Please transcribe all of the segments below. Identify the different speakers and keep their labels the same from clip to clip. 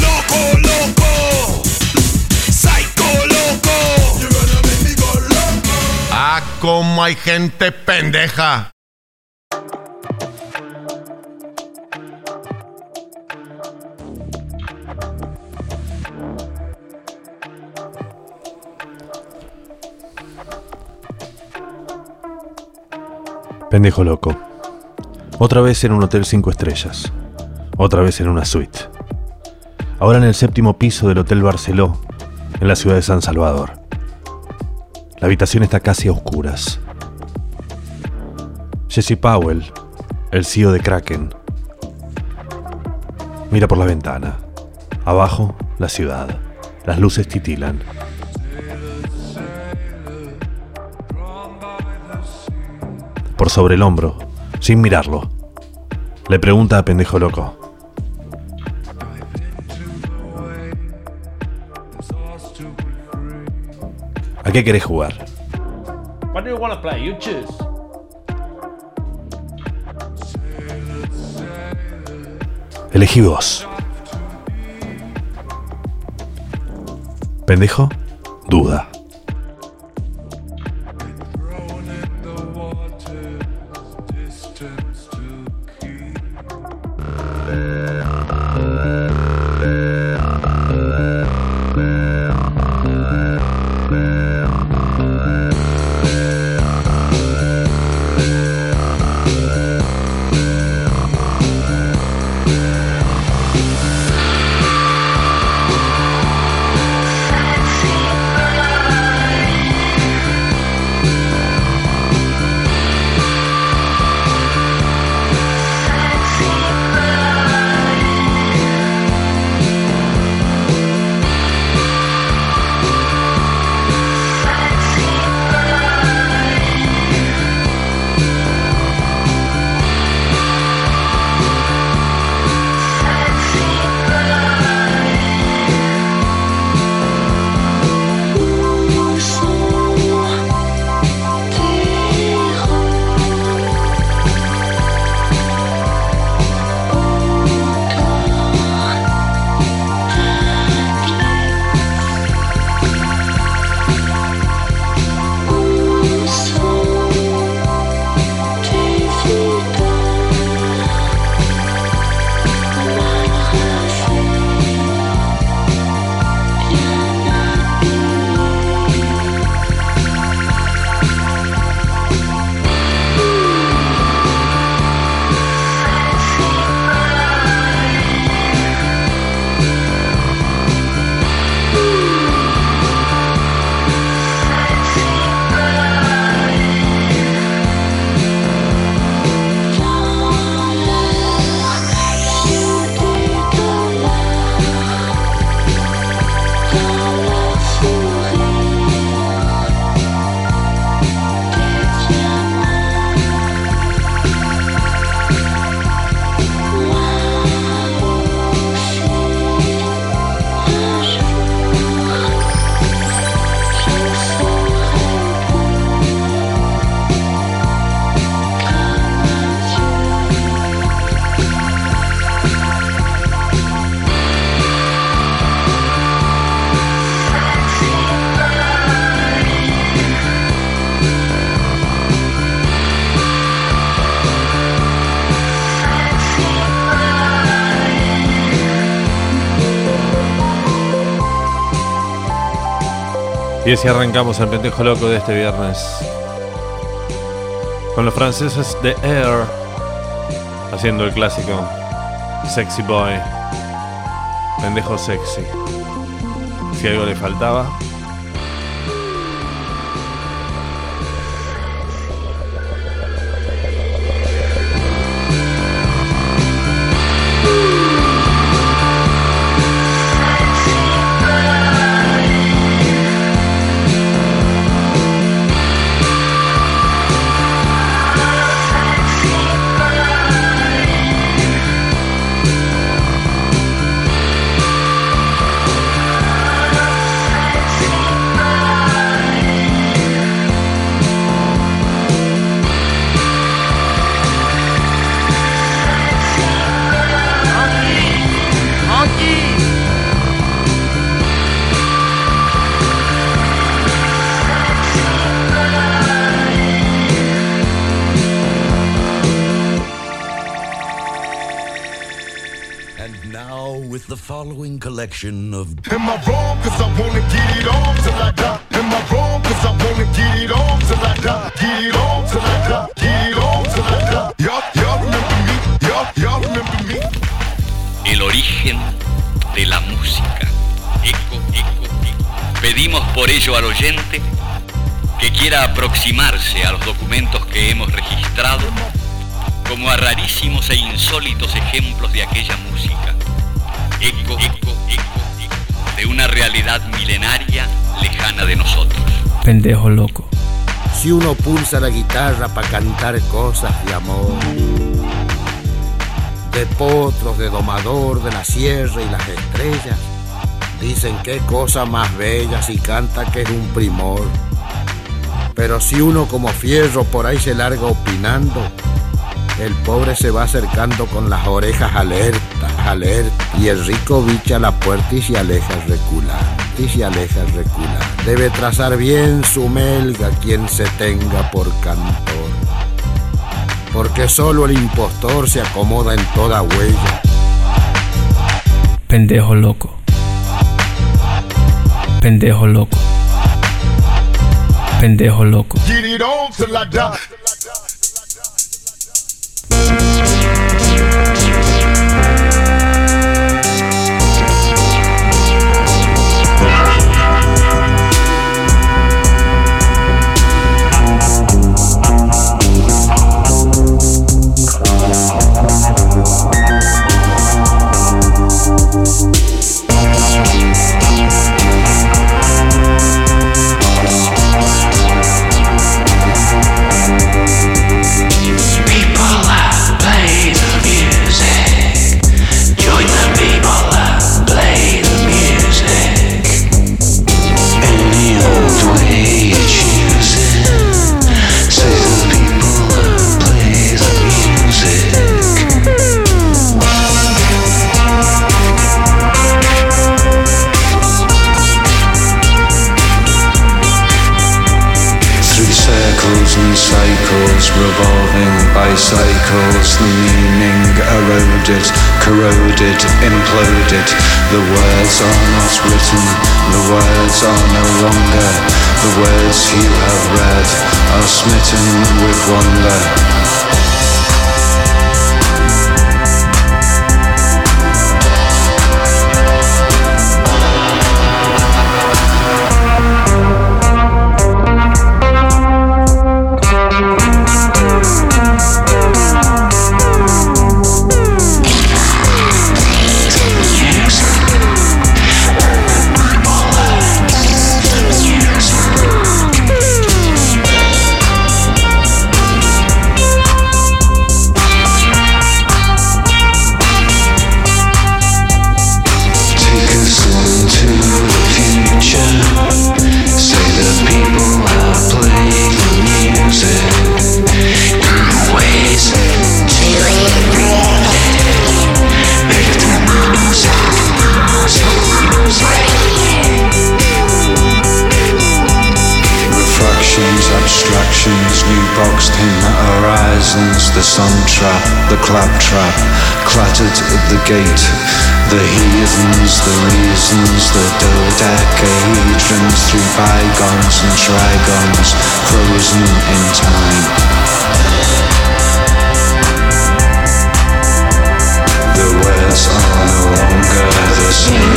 Speaker 1: Loco, loco. Psycho, loco.
Speaker 2: Ah, como hay gente pendeja.
Speaker 3: Pendejo loco. Otra vez en un hotel cinco estrellas. Otra vez en una suite. Ahora en el séptimo piso del Hotel Barceló, en la ciudad de San Salvador. La habitación está casi a oscuras. Jesse Powell, el CEO de Kraken, mira por la ventana. Abajo, la ciudad. Las luces titilan. Por sobre el hombro, sin mirarlo, le pregunta a pendejo loco. ¿A qué querés jugar?
Speaker 4: What do you want to play? You choose.
Speaker 3: Elegí vos. Pendejo, duda. Así arrancamos el pendejo loco de este viernes. Con los franceses de Air haciendo el clásico Sexy Boy. Pendejo sexy. Si algo le faltaba.
Speaker 5: Following collection of
Speaker 6: Am I wrong? Cause I wanna get it on till I die. Am I wrong? Cause I wanna get it on till I die. Get it on till I die. Get it on till I die. Y'all, y'all remember me? Y'all, y'all remember me?
Speaker 7: el origen de la música. Eco, eco, eco. Pedimos por ello al oyente que quiera aproximarse a los documentos que hemos registrado como a rarísimos e insólitos ejemplos de aquella música. Eco, eco, eco, eco, de una realidad milenaria lejana de nosotros.
Speaker 4: Pendejo loco.
Speaker 8: Si uno pulsa la guitarra para cantar cosas de amor, de potros, de domador, de la sierra y las estrellas, dicen qué cosa más bella si canta que es un primor. Pero si uno como fierro por ahí se larga opinando, el pobre se va acercando con las orejas alertas, alerta, y el rico bicha la puerta y se aleja recular, y se aleja recular. Debe trazar bien su melga quien se tenga por cantor, porque solo el impostor se acomoda en toda huella.
Speaker 4: Pendejo loco. Pendejo loco. Pendejo loco.
Speaker 6: Get it
Speaker 9: The
Speaker 1: words are not written, the words are no longer. The words you have read are smitten with wonder. Horizons, the sun trap, the claptrap, clattered at the gate, the heathens, the reasons, the dodecahedrons through bygones and trigons, frozen in time. The words are no longer the same.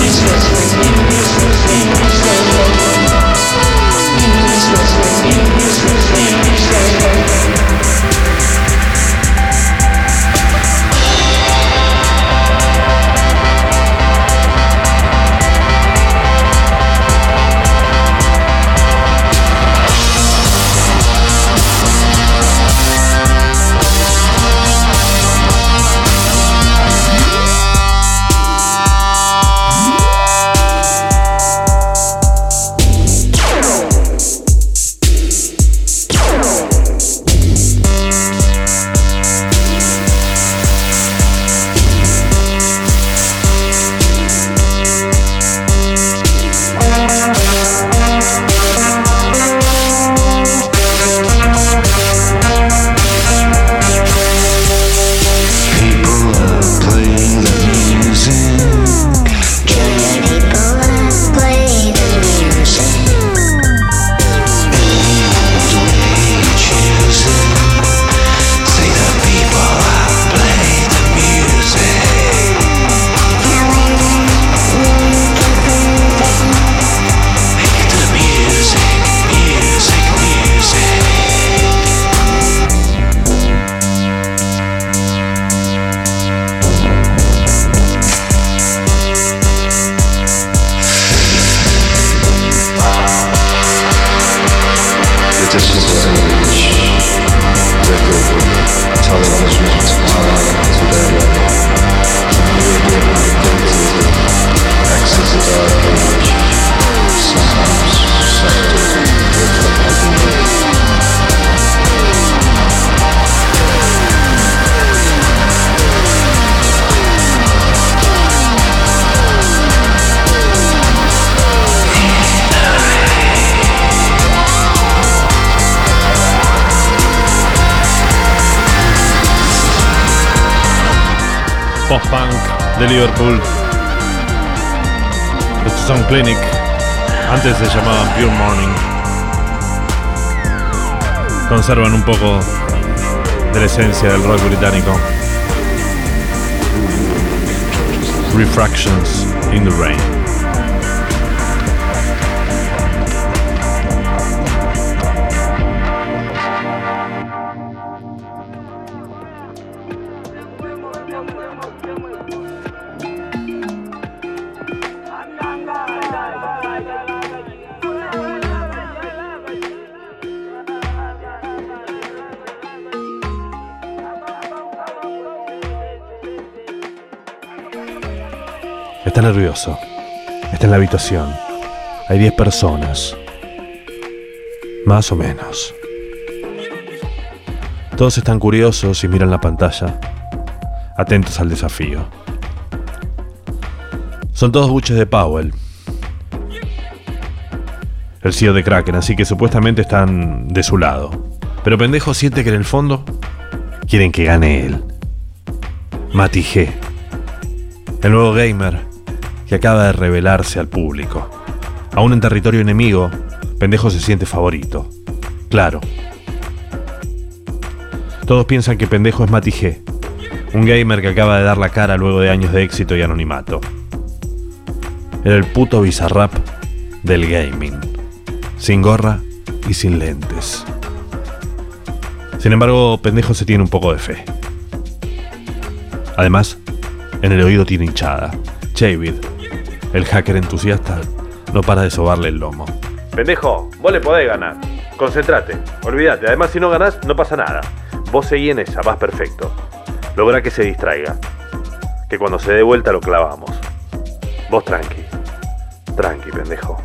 Speaker 3: Clinic. Antes se llamaban Pure Morning. Conservan un poco de la esencia del rock británico. Refractions in the Rain. Nervioso. Está en la habitación. Hay 10 personas. Más o menos. Todos están curiosos y miran la pantalla, atentos al desafío. Son todos buches de Powell, el CEO de Kraken, así que supuestamente están de su lado. Pero pendejo siente que en el fondo quieren que gane él. Mati G, el nuevo gamer que acaba de revelarse al público. Aún en territorio enemigo, pendejo se siente favorito. Claro. Todos piensan que pendejo es Mati G, un gamer que acaba de dar la cara luego de años de éxito y anonimato. Era el puto bizarrap del gaming. Sin gorra y sin lentes. Sin embargo, pendejo se tiene un poco de fe. Además, en el oído tiene hinchada. Javid, el hacker entusiasta, no para de sobarle el lomo. Pendejo, vos le podés ganar. Concéntrate, olvídate. Además, si no ganás, no pasa nada. Vos seguí en esa, vas perfecto. Logra que se distraiga. Que cuando se dé vuelta lo clavamos. Vos tranqui. Tranqui, pendejo.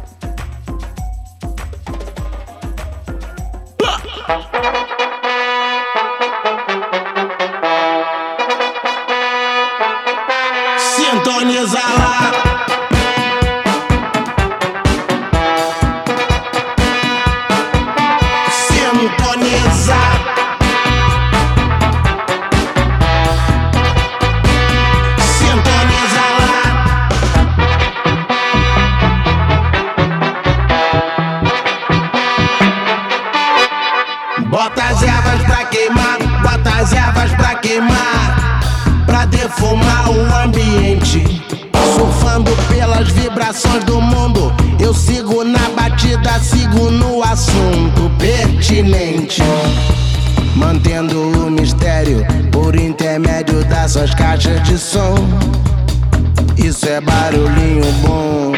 Speaker 10: Caixas de som. Isso é barulhinho bom.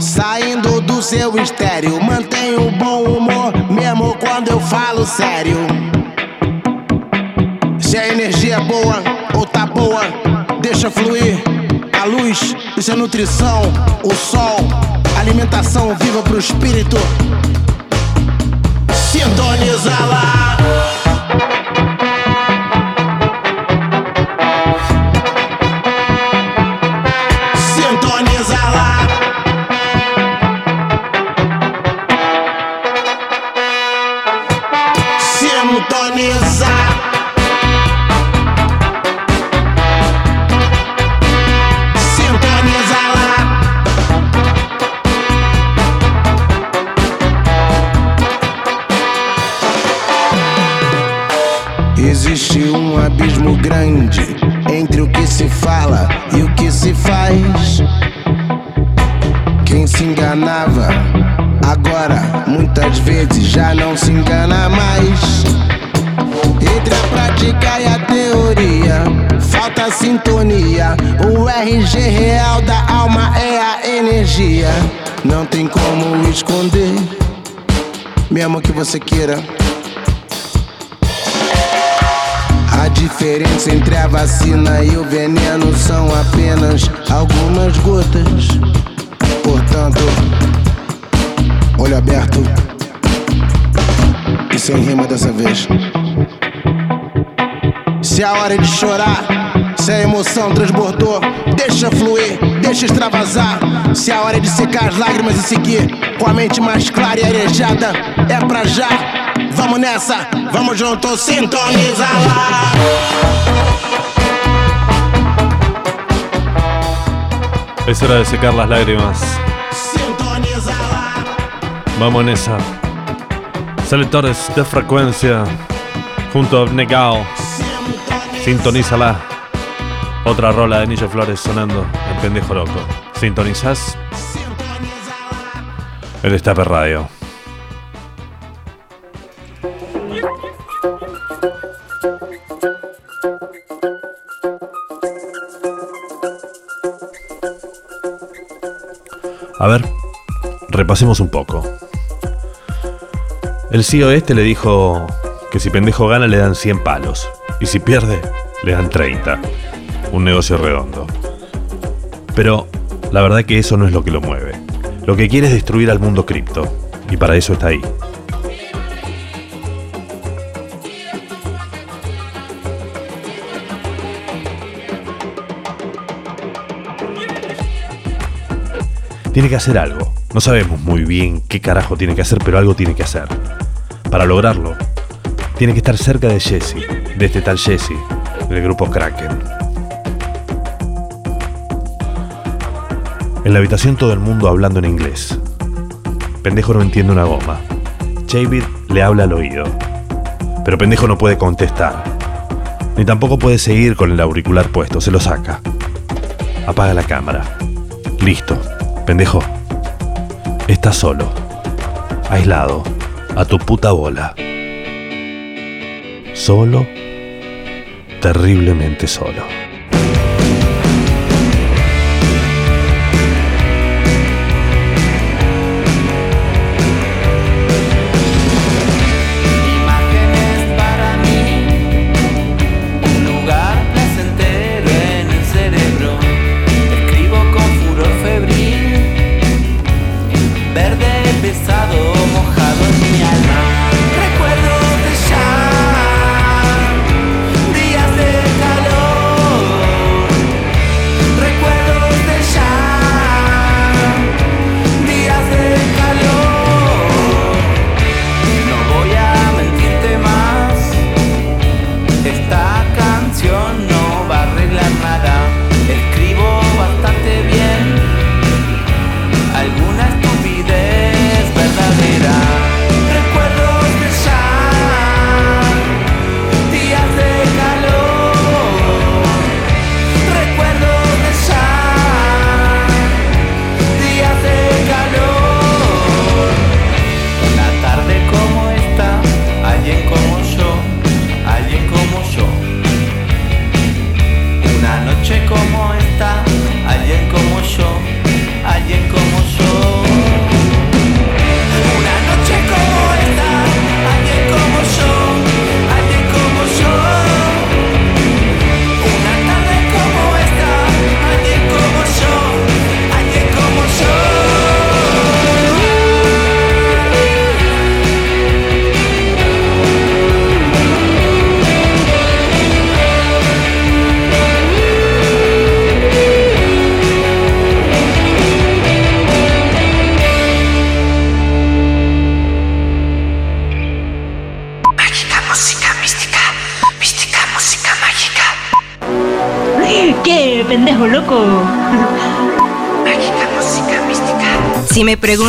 Speaker 10: Saindo do seu estéreo, mantenho o bom humor, mesmo quando eu falo sério. Se a energia é boa ou tá boa, deixa fluir. A luz, isso é nutrição, o sol, alimentação viva como esconder, mesmo que você queira. A diferença entre a vacina e o veneno são apenas algumas gotas. Portanto, olho aberto e sem rima dessa vez. Se a hora é de chorar, se a emoção transbordou, deixa fluir, deixa extravasar. Se a hora é de secar as lágrimas e seguir com a mente mais clara e arejada, é pra já. Vamos nessa, vamos juntos, sintoniza lá.
Speaker 11: Es hora de secar las lágrimas. Vamos en esa. Selectores de frecuencia. Junto a Negao. Sintonízala. Otra rola de Nillo Flores sonando en Pendejo Loco. ¿Sintonizás? El Destape Radio. A ver, repasemos un poco. El CEO este le dijo que si pendejo gana le dan 100 palos y si pierde le dan 30. Un negocio redondo. Pero la verdad que eso no es lo que lo mueve. Lo que quiere es destruir al mundo cripto y para eso está ahí. Tiene que hacer algo. No sabemos muy bien qué carajo tiene que hacer, pero algo tiene que hacer. Para lograrlo, tiene que estar cerca de Jesse, de este tal Jesse, del grupo Kraken. En la habitación todo el mundo hablando en inglés. Pendejo no entiende una goma. David le habla al oído. Pero Pendejo no puede contestar. Ni tampoco puede seguir con el auricular puesto, se lo saca. Apaga la cámara. Listo. Pendejo. Estás solo. Aislado. A tu puta bola. Solo. Terriblemente solo.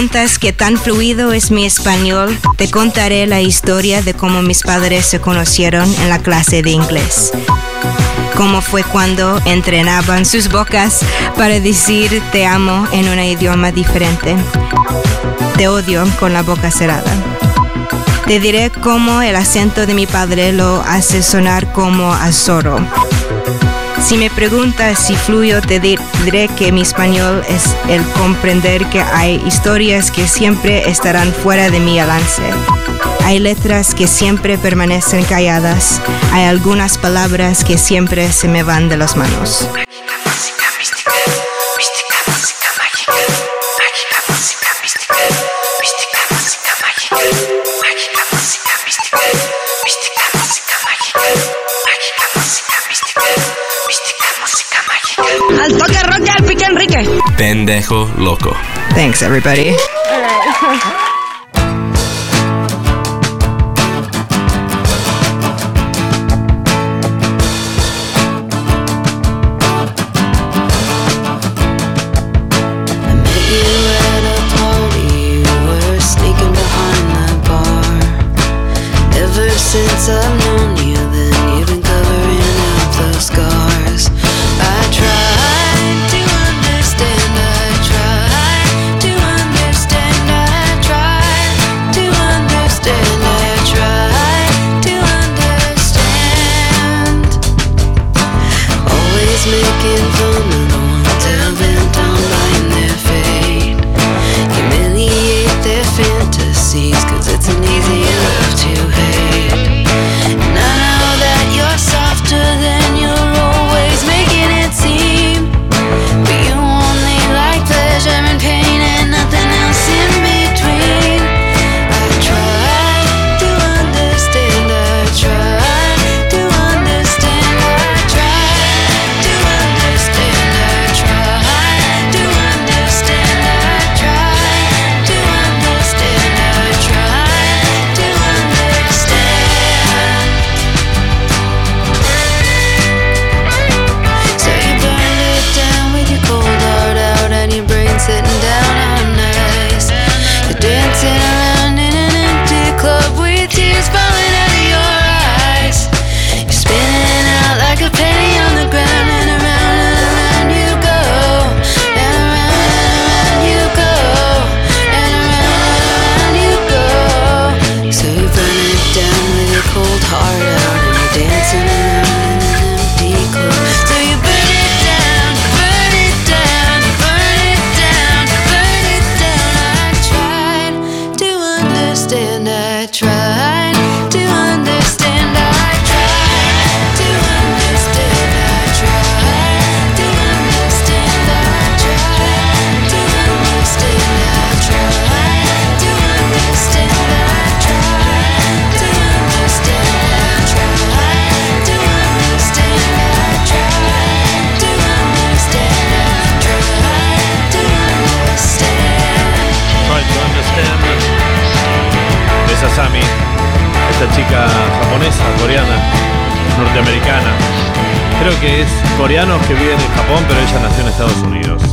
Speaker 12: Preguntas qué tan fluido es mi español, te contaré la historia de cómo mis padres se conocieron en la clase de inglés. Cómo fue cuando entrenaban sus bocas para decir te amo en un idioma diferente. Te odio con la boca cerrada. Te diré cómo el acento de mi padre lo hace sonar como a zorro. Si me preguntas si fluyo, te di- diré que mi español es el comprender que hay historias que siempre estarán fuera de mi alcance. Hay letras que siempre permanecen calladas. Hay algunas palabras que siempre se me van de las manos.
Speaker 13: Al toque rock al pique Enrique.
Speaker 14: Pendejo loco.
Speaker 12: Thanks, everybody.
Speaker 15: I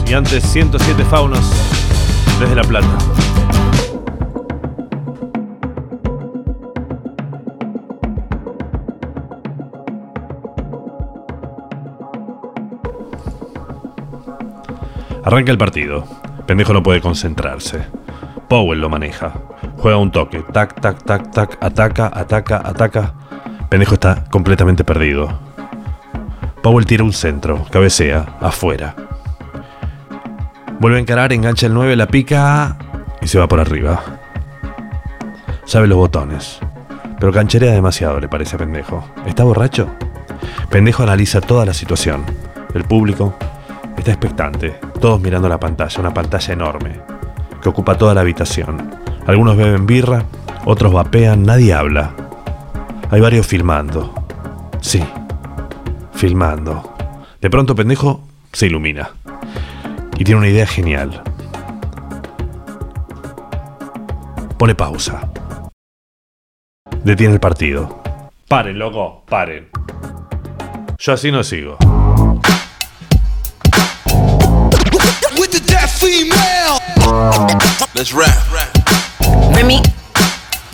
Speaker 3: Y antes 107 faunos desde La Plata. Arranca el partido. Pendejo no puede concentrarse. Powell lo maneja. Juega un toque. Tac, tac, tac, tac. Ataca, ataca, ataca. Pendejo está completamente perdido. Powell tira un centro. Cabecea. Afuera. Vuelve a encarar, engancha el 9, la pica y se va por arriba. Sabe los botones. Pero cancherea demasiado, le parece a Pendejo. ¿Está borracho? Pendejo analiza toda la situación. El público está expectante, todos mirando la pantalla, una pantalla enorme, que ocupa toda la habitación. Algunos beben birra, otros vapean, nadie habla. Hay varios filmando. Sí, filmando. De pronto pendejo se ilumina. Y tiene una idea genial. Pone pausa. Detiene el partido. Paren, loco, paren. Yo así no sigo.
Speaker 6: With the deaf female.
Speaker 16: Let's rap.
Speaker 17: Remy.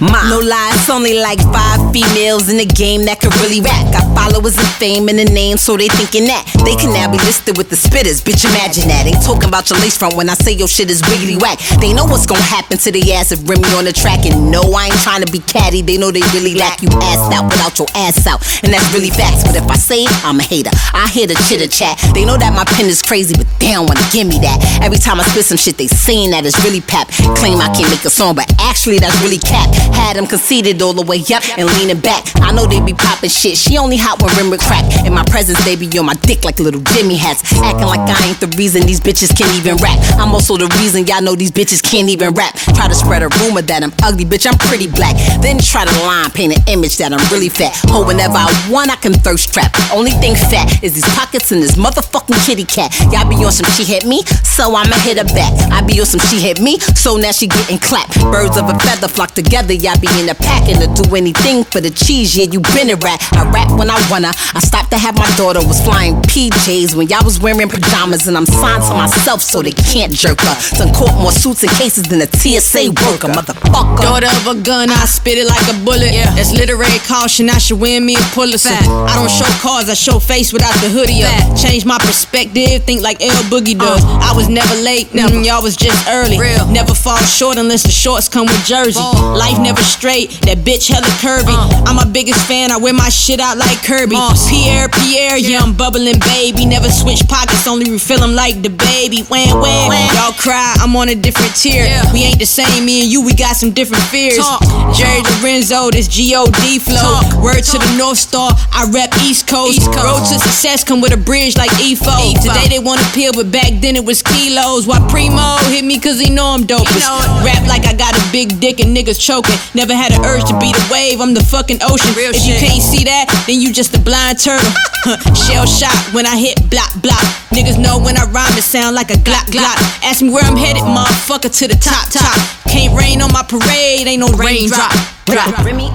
Speaker 17: Ma. No lie, it's only like five females in the game that could really rap. Got followers and fame and a name, so they thinking that they can now be listed with the spitters. Bitch, imagine that. Ain't talking about your lace front when I say your shit is wiggly whack. They know what's gonna happen to the ass if Remy on the track. And no, I ain't trying to be catty. They know they really lack you ass out without your ass out. And that's really facts. But if I say it, I'm a hater. I hear the chitter chat. They know that my pen is crazy, but they don't wanna give me that. Every time I spit some shit, they saying that it's really pap. Claim I can't make a song, but actually that's really cap. Had them conceited all the way up and leaning back. I know they be popping shit. She only hot when rim crack. In my presence, they be on my dick like little Jimmy hats. Acting like I ain't the reason these bitches can't even rap. I'm also the reason y'all know these bitches can't even rap. Try to spread a rumor that I'm ugly, bitch, I'm pretty black. Then try to line paint an image that I'm really fat. Oh, whenever I want, I can thirst trap. Only thing fat is these pockets and this motherfucking kitty cat. Y'all be on some she hit me, so I'ma hit her back. I be on some she hit me, so now she getting clapped. Birds of a feather flock together, y'all be in the pack and to do anything for the cheese. Yeah, you been a rat. I rap when I wanna. I stopped to have my daughter was flying PJs when y'all was wearing pajamas, and I'm signed to myself so they can't jerk her. Done caught more suits and cases than a TSA worker, motherfucker.
Speaker 13: Daughter of a gun, I spit it like a bullet. Yeah. That's literary caution, I should win me a Pulitzer. I don't show cards, I show face without the hoodie up. Change my perspective, think like L Boogie does. Uh. I was never late, never. Mm, y'all was just early. Real. Never fall short unless the shorts come with jersey. Life never straight, that bitch hella curvy. I'm my biggest fan, I wear my shit out like Kirby. Pierre, Pierre, yeah, I'm bubbling baby. Never switch pockets, only refill them like the baby. Wham, wham. Y'all cry, I'm on a different tier. We ain't the same, me and you, we got some different fears. Jerry Lorenzo, this G-O-D flow. Word to the North Star, I rep East Coast. Road to success come with a bridge like EFO. Today they want to peel, but back then it was kilos. Why Primo hit me cause he know I'm dopest. Rap like I got a big dick and niggas choking. Never had an urge to be the wave, I'm the fucking ocean. if you can't see that, then you just a blind turtle. Shell shot when I hit block block. Niggas know when I rhyme it sound like a glock glock. Ask me where I'm headed, motherfucker, to the top top. Can't rain on my parade, ain't no raindrop. Drop.
Speaker 17: Remy,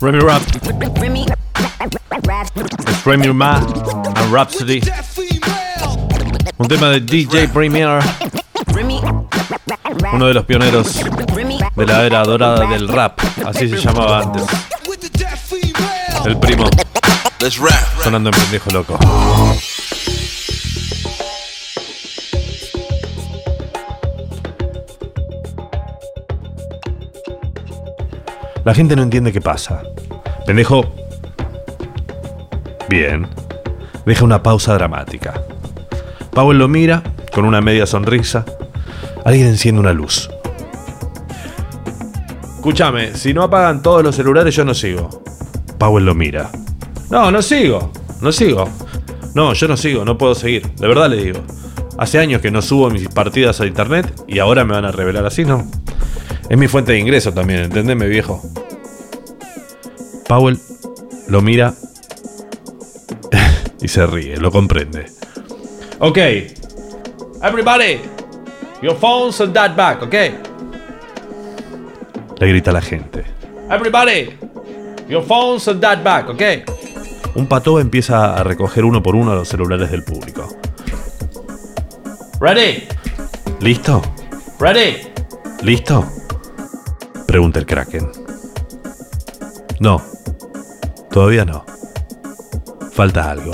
Speaker 3: Remy Rap,
Speaker 17: Remy,
Speaker 3: es Remy Ma and Rhapsody. Un tema de DJ Premier, uno de los pioneros de la era dorada del rap, así se llamaba antes. El primo, sonando en pendejo loco. La gente no entiende qué pasa. Pendejo. Bien. Deja una pausa dramática. Powell lo mira con una media sonrisa. Alguien enciende una luz. Escúchame, si no apagan todos los celulares yo no sigo. Powell lo mira. No, no sigo. No sigo. No, yo no sigo, no puedo seguir. De verdad le digo. Hace años que no subo mis partidas a internet y ahora me van a revelar así, ¿no? Es mi fuente de ingreso también, entendeme viejo. Powell lo mira y se ríe, lo comprende. Ok. Everybody, your phones on that back, ok. Le grita la gente. Everybody, your phones on that back, ok. Un pato empieza a recoger uno por uno los celulares del público.
Speaker 2: Ready?
Speaker 3: ¿Listo?
Speaker 2: Ready?
Speaker 3: ¿Listo? Pregunta el Kraken. No. Todavía no. Falta algo.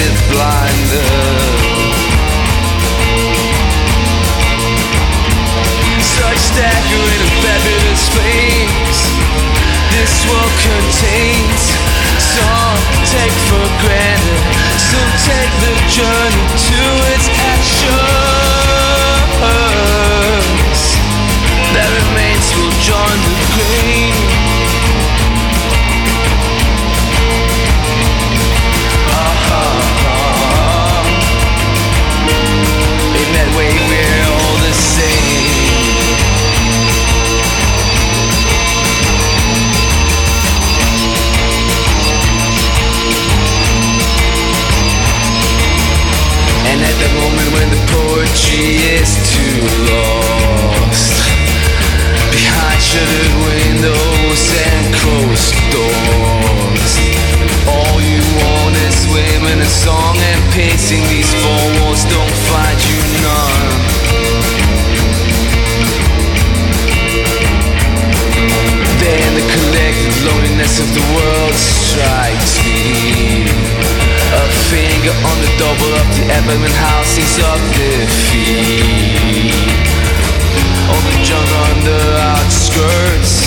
Speaker 18: A facet blinder such staggering fabulous flames this world contains. Some take for granted, some take the journey doors. All you want is women, a song and pacing. These four walls don't find you none. Then the collective loneliness of the world strikes me. A finger on the double of the abdomen housings of defeat. All the junk on the outskirts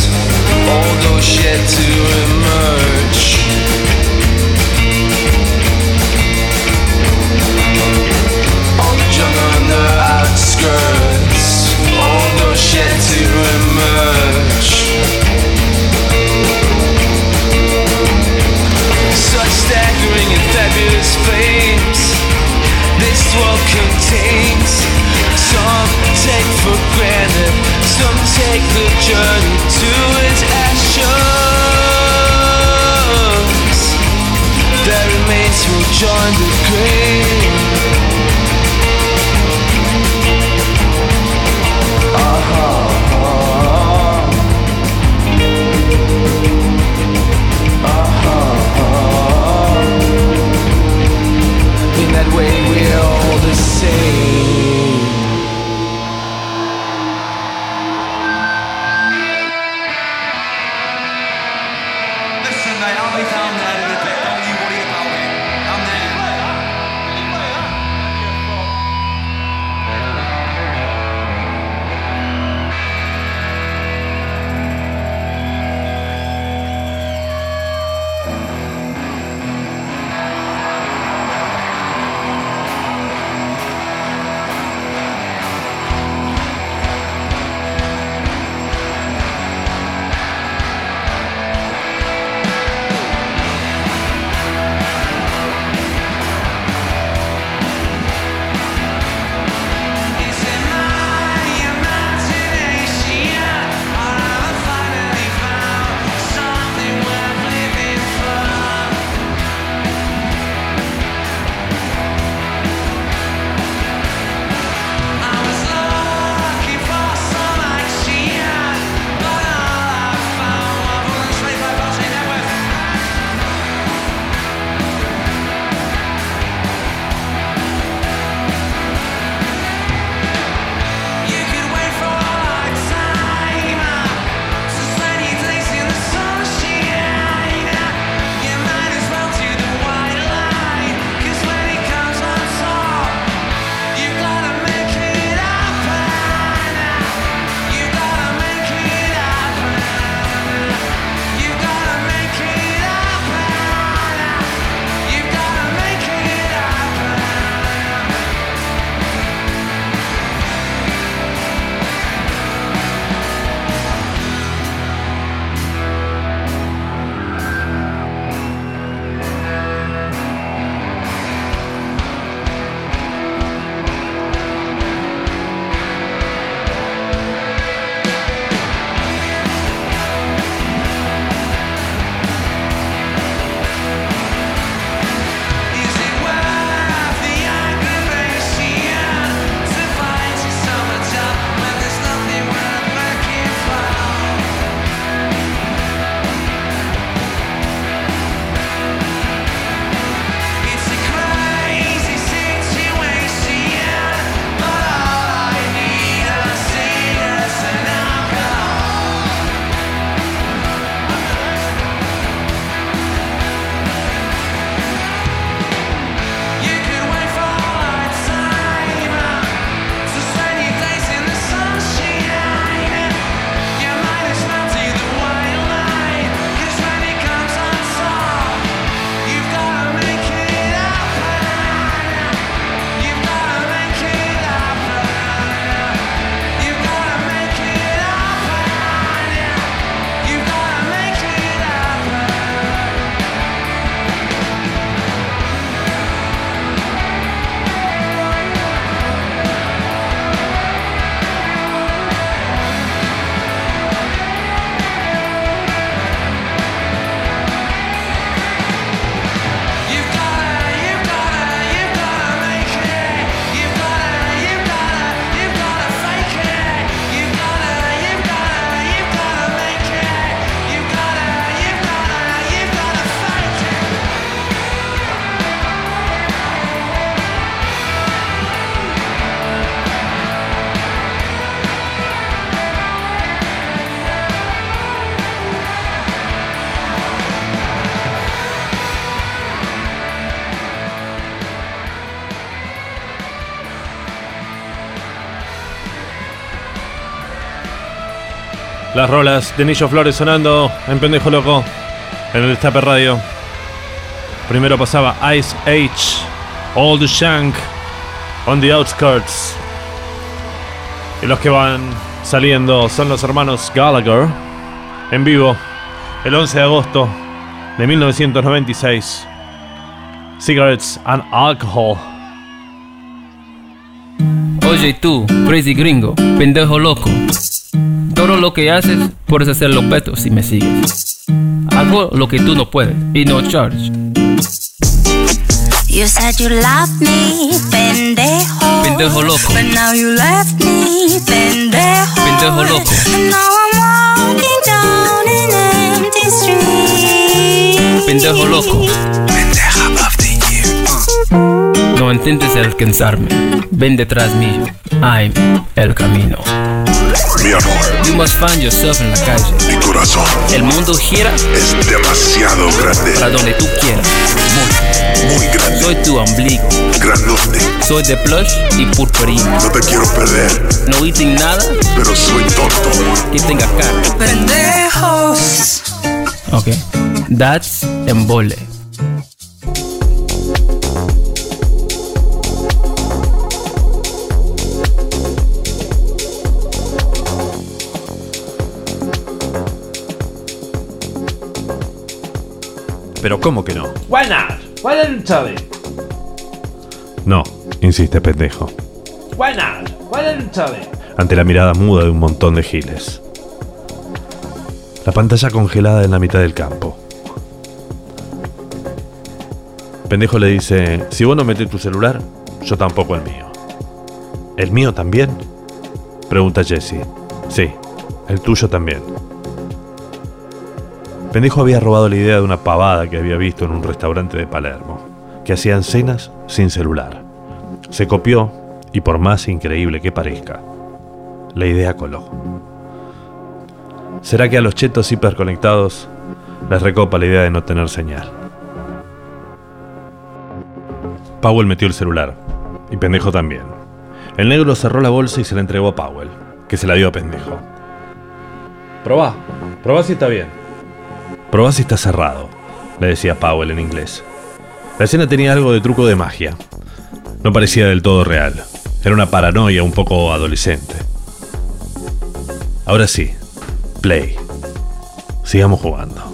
Speaker 3: rolas de Nillo Flores sonando en Pendejo Loco en el Destape Radio. Primero pasaba Ice Age, Old Shank, On the Outskirts. Y los que van saliendo son los hermanos Gallagher en vivo el 11 de agosto de 1996. Cigarettes and Alcohol.
Speaker 4: Oye tú, crazy gringo, pendejo loco. Todo lo que haces, puedes hacerlo beto si me sigues. Hago lo que tú no puedes y no charge.
Speaker 19: You said you loved me, pendejo.
Speaker 4: Pendejo loco.
Speaker 19: But now you left me, pendejo.
Speaker 4: Pendejo loco.
Speaker 19: And now I'm walking down an empty street.
Speaker 4: Pendejo loco.
Speaker 19: Pendeja of the
Speaker 4: No intentes alcanzarme. Ven detrás mío. I'm el camino.
Speaker 20: Mi amor,
Speaker 4: You must find yourself en la calle.
Speaker 20: mi corazón
Speaker 4: El mundo gira
Speaker 20: es demasiado grande.
Speaker 4: para donde tú quieras.
Speaker 20: Muy, muy grande.
Speaker 4: Soy tu ombligo.
Speaker 20: Grandote.
Speaker 4: Soy de plush y purpurina.
Speaker 20: No te quiero perder,
Speaker 4: No eating nada
Speaker 20: pero soy tonto.
Speaker 4: que tenga cara.
Speaker 19: Pendejos.
Speaker 4: Ok. That's embole.
Speaker 3: Pero ¿cómo que no?
Speaker 21: Why not? Why didn't tell me?
Speaker 3: No, insiste pendejo,
Speaker 21: Why not? Why didn't tell me?
Speaker 3: ante la mirada muda de un montón de giles. La pantalla congelada en la mitad del campo. Pendejo le dice, si vos no metés tu celular, yo tampoco el mío. ¿El mío también? Pregunta Jesse. Sí, el tuyo también. Pendejo había robado la idea de una pavada que había visto en un restaurante de Palermo, que hacían cenas sin celular. Se copió, y por más increíble que parezca, la idea coló. ¿Será que a los chetos hiperconectados les recopa la idea de no tener señal? Powell metió el celular, y Pendejo también. El negro cerró la bolsa y se la entregó a Powell, que se la dio a Pendejo. Probá, probá si está bien. Probá si está cerrado, le decía Powell en inglés. La escena tenía algo de truco de magia. No parecía del todo real. Era una paranoia un poco adolescente. Ahora sí, play. Sigamos jugando.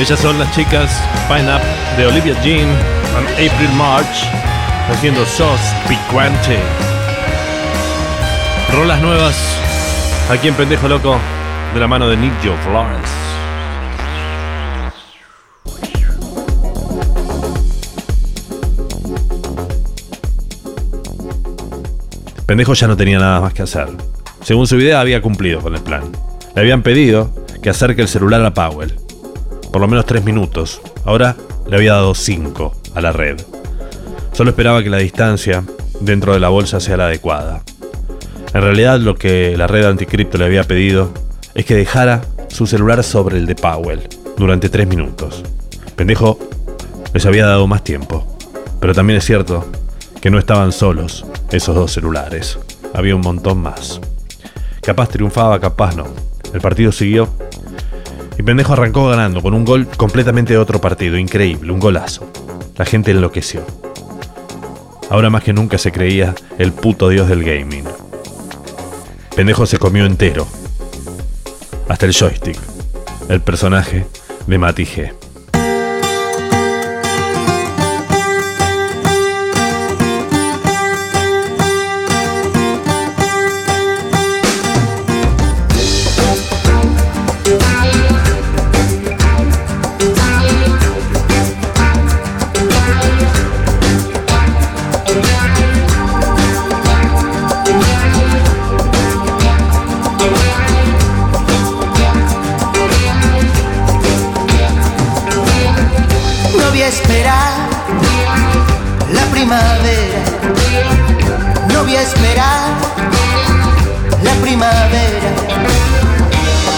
Speaker 3: Ellas son las chicas Pine Up de Olivia Jean and April March haciendo Sos Picante. Rolas nuevas aquí en Pendejo Loco de la mano de Nick Joe Flores. Pendejo ya no tenía nada más que hacer. Según su idea, había cumplido con el plan. Le habían pedido que acerque el celular a Powell. Por lo menos tres minutos. Ahora le había dado cinco a la red. Solo esperaba que la distancia dentro de la bolsa sea la adecuada. En realidad lo que la red anticripto le había pedido es que dejara su celular sobre el de Powell durante tres minutos. Pendejo les había dado más tiempo. Pero también es cierto que no estaban solos esos dos celulares. Había un montón más. Capaz triunfaba, capaz no. El partido siguió y Pendejo arrancó ganando con un gol completamente de otro partido, increíble, un golazo. La gente enloqueció. Ahora más que nunca se creía el puto dios del gaming. Pendejo se comió entero. Hasta el joystick. El personaje de Mati.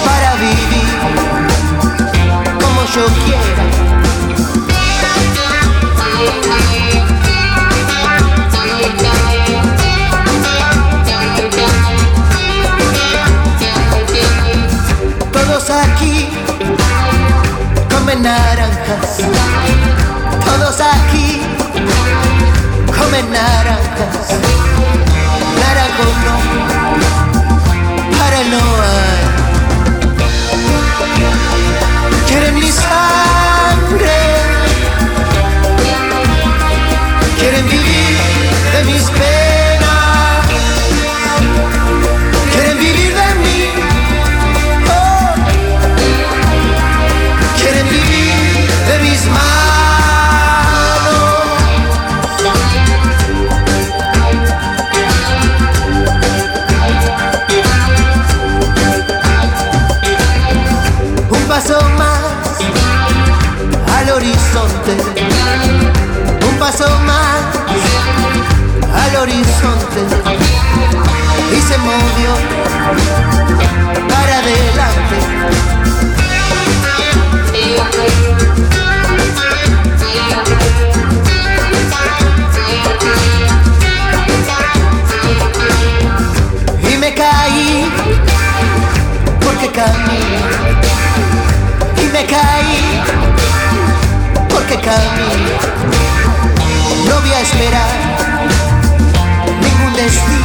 Speaker 22: Para vivir como yo quiera. Todos aquí comen naranjas. Todos aquí comen naranjas. Paso más al horizonte. Y se movió para adelante. Y me caí porque camino. Y me caí porque camino. No voy a esperar ningún destino.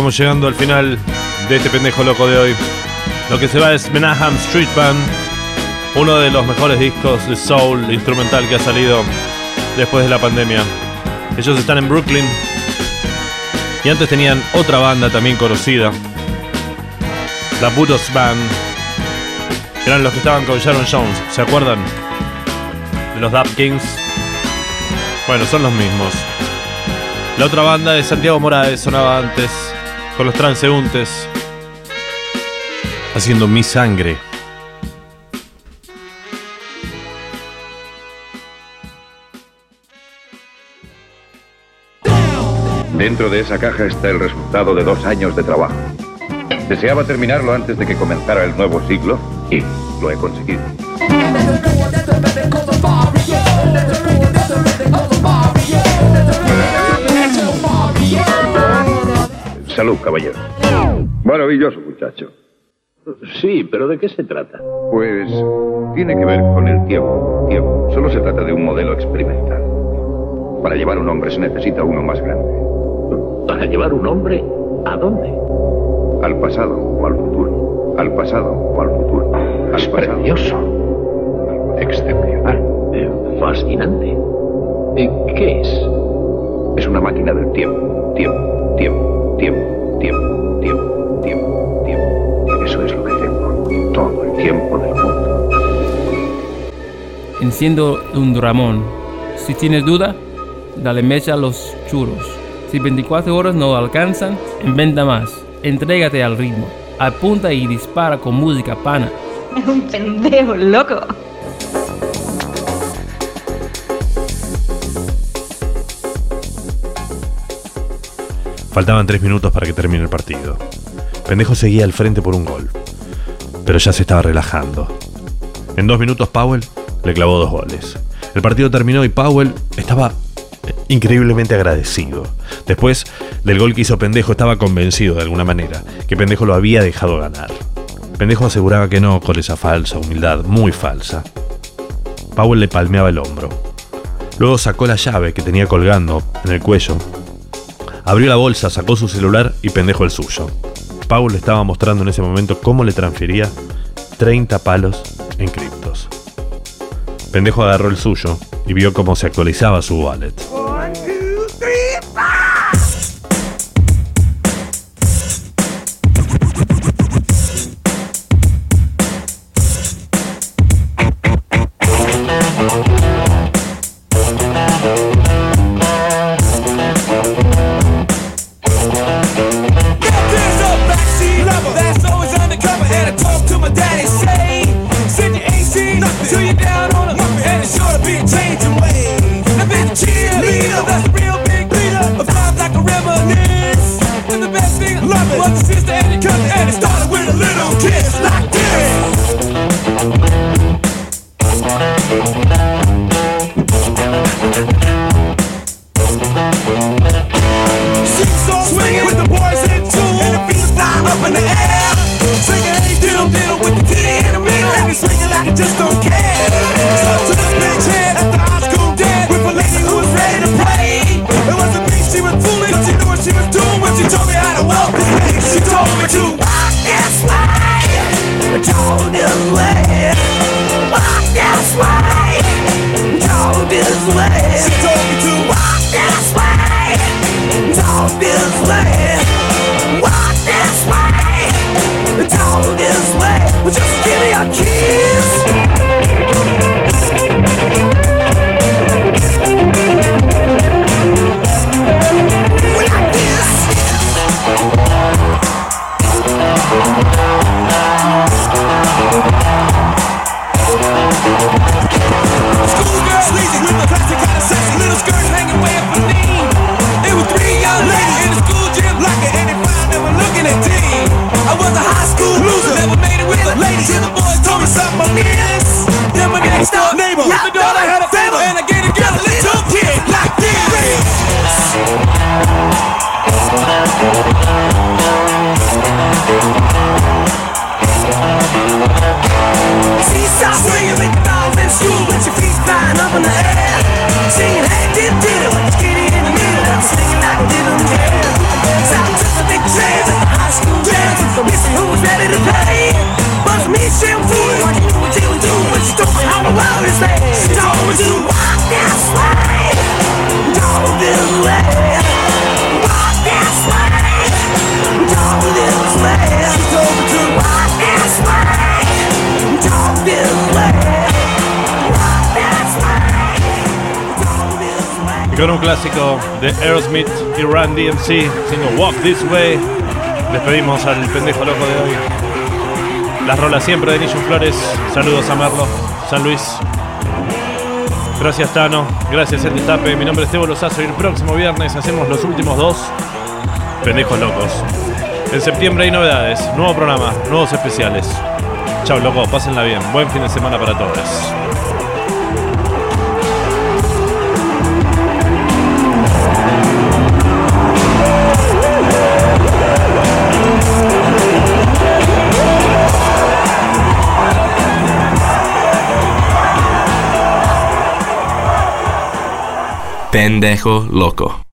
Speaker 3: Vamos llegando al final de este pendejo loco de hoy. Lo que se va es Menaham Street Band, uno de los mejores discos de soul instrumental que ha salido después de la pandemia. Ellos están en Brooklyn y antes tenían otra banda también conocida, la Budos Band. Eran los que estaban con Sharon Jones, ¿se acuerdan? De los Dap Kings. Bueno, son los mismos. La otra banda de Santiago Morales sonaba antes, con los transeúntes, haciendo mi sangre.
Speaker 23: Dentro de esa caja está el resultado de dos años de trabajo. Deseaba terminarlo antes de que comenzara el nuevo siglo y lo he conseguido. Salud, caballero. Maravilloso, muchacho. Sí, pero ¿de qué se trata? Pues tiene que ver con el tiempo. Tiempo. Solo se trata de un modelo experimental. Para llevar un hombre se necesita uno más grande. ¿Para llevar un hombre a dónde? Al pasado o al futuro. Al pasado o al futuro. es precioso. Excepcional. fascinante. ¿Qué es? Es una máquina del tiempo. Tiempo, tiempo, tiempo, tiempo, tiempo, tiempo, tiempo. Eso es lo que tengo. Todo el tiempo del mundo.
Speaker 4: Enciendo un Ramón. Si tienes duda, dale mecha a los churros. Si 24 horas no alcanzan, inventa más. Entrégate al ritmo. Apunta y dispara con música pana.
Speaker 24: Es un pendejo loco.
Speaker 3: Faltaban tres minutos para que termine el partido. Pendejo seguía al frente por un gol, pero ya se estaba relajando. En dos minutos Powell le clavó dos goles. El partido terminó y Powell estaba increíblemente agradecido. Después del gol que hizo Pendejo estaba convencido de alguna manera que Pendejo lo había dejado ganar. Pendejo aseguraba que no con esa falsa humildad, muy falsa. Powell le palmeaba el hombro. Luego sacó la llave que tenía colgando en el cuello. Abrió la bolsa, sacó su celular y Pendejo el suyo. Powell le estaba mostrando en ese momento cómo le transfería 30 palos en criptos. Pendejo agarró el suyo y vio cómo se actualizaba su wallet. Con un clásico de Aerosmith y Run DMC, siendo Walk This Way, despedimos al pendejo loco de hoy. Las rolas siempre de Nillo Flores. Saludos a Merlo, San Luis. Gracias Tano, gracias El Destape. Mi nombre es Tebo Lozazo y el próximo viernes hacemos los últimos dos pendejos locos. En septiembre hay novedades, nuevo programa, nuevos especiales. Chao loco, pásenla bien. Buen fin de semana para todos.
Speaker 14: Pendejo loco.